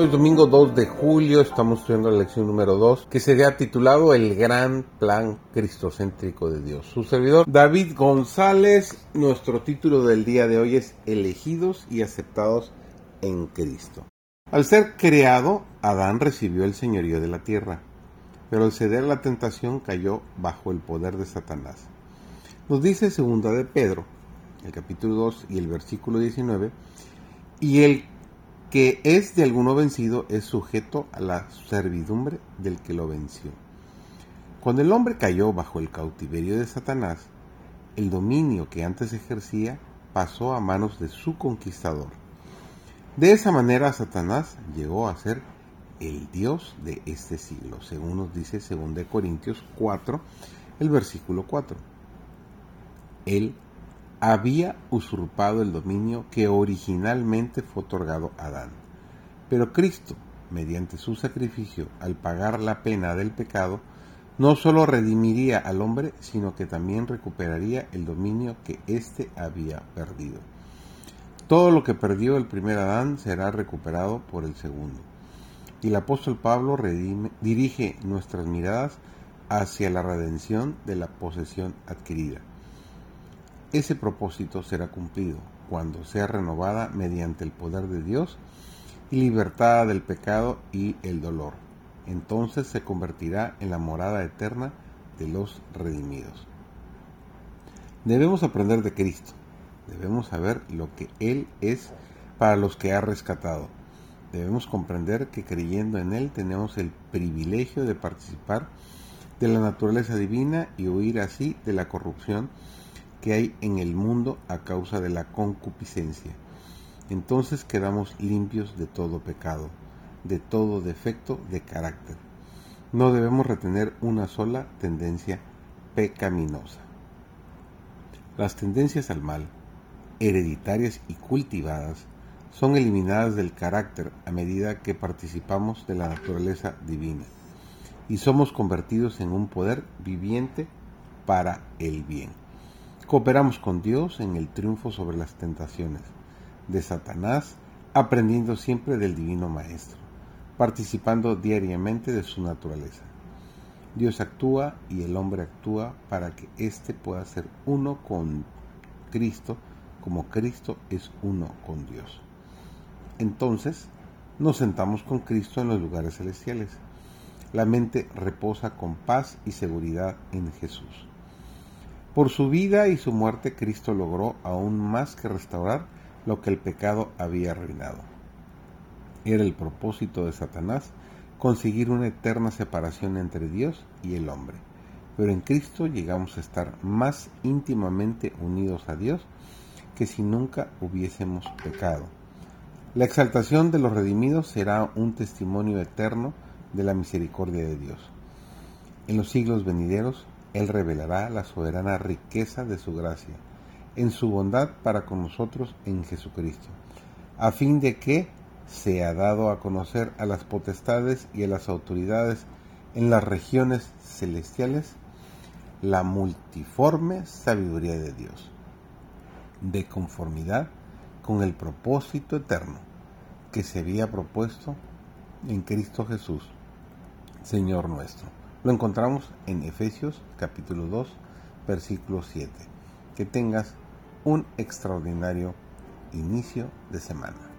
Hoy domingo 2 de julio estamos estudiando la lección número 2 que sería titulado El gran plan cristocéntrico de Dios. Su servidor David González, nuestro título del día de hoy es Elegidos y aceptados en Cristo. Al ser creado, Adán recibió el señorío de la tierra, pero al ceder la tentación cayó bajo el poder de Satanás. Nos dice segunda de Pedro, el capítulo 2 y el versículo 19, y el que es de alguno vencido es sujeto a la servidumbre del que lo venció. Cuando el hombre cayó bajo el cautiverio de Satanás, el dominio que antes ejercía pasó a manos de su conquistador. De esa manera Satanás llegó a ser el Dios de este siglo, según nos dice 2 Corintios 4, el versículo 4. Él había usurpado el dominio que originalmente fue otorgado a Adán. Pero Cristo, mediante su sacrificio, al pagar la pena del pecado, no sólo redimiría al hombre, sino que también recuperaría el dominio que éste había perdido. Todo lo que perdió el primer Adán será recuperado por el segundo. Y el apóstol Pablo dirige nuestras miradas hacia la redención de la posesión adquirida. Ese propósito será cumplido cuando sea renovada mediante el poder de Dios y libertada del pecado y el dolor. Entonces se convertirá en la morada eterna de los redimidos. Debemos aprender de Cristo. Debemos saber lo que Él es para los que ha rescatado. Debemos comprender que creyendo en Él tenemos el privilegio de participar de la naturaleza divina y huir así de la corrupción que hay en el mundo a causa de la concupiscencia. Entonces quedamos limpios de todo pecado, de todo defecto de carácter. No debemos retener una sola tendencia pecaminosa. Las tendencias al mal, hereditarias y cultivadas, son eliminadas del carácter a medida que participamos de la naturaleza divina y somos convertidos en un poder viviente para el bien. Cooperamos con Dios en el triunfo sobre las tentaciones de Satanás, aprendiendo siempre del Divino Maestro, participando diariamente de su naturaleza. Dios actúa y el hombre actúa para que éste pueda ser uno con Cristo como Cristo es uno con Dios. Entonces, nos sentamos con Cristo en los lugares celestiales. La mente reposa con paz y seguridad en Jesús. Por su vida y su muerte Cristo logró aún más que restaurar lo que el pecado había arruinado. Era el propósito de Satanás conseguir una eterna separación entre Dios y el hombre. Pero en Cristo llegamos a estar más íntimamente unidos a Dios que si nunca hubiésemos pecado. La exaltación de los redimidos será un testimonio eterno de la misericordia de Dios. En los siglos venideros, él revelará la soberana riqueza de su gracia, en su bondad para con nosotros en Jesucristo, a fin de que sea dado a conocer a las potestades y a las autoridades en las regiones celestiales la multiforme sabiduría de Dios, de conformidad con el propósito eterno que se había propuesto en Cristo Jesús, Señor nuestro. Lo encontramos en Efesios capítulo 2, versículo 7. Que tengas un extraordinario inicio de semana.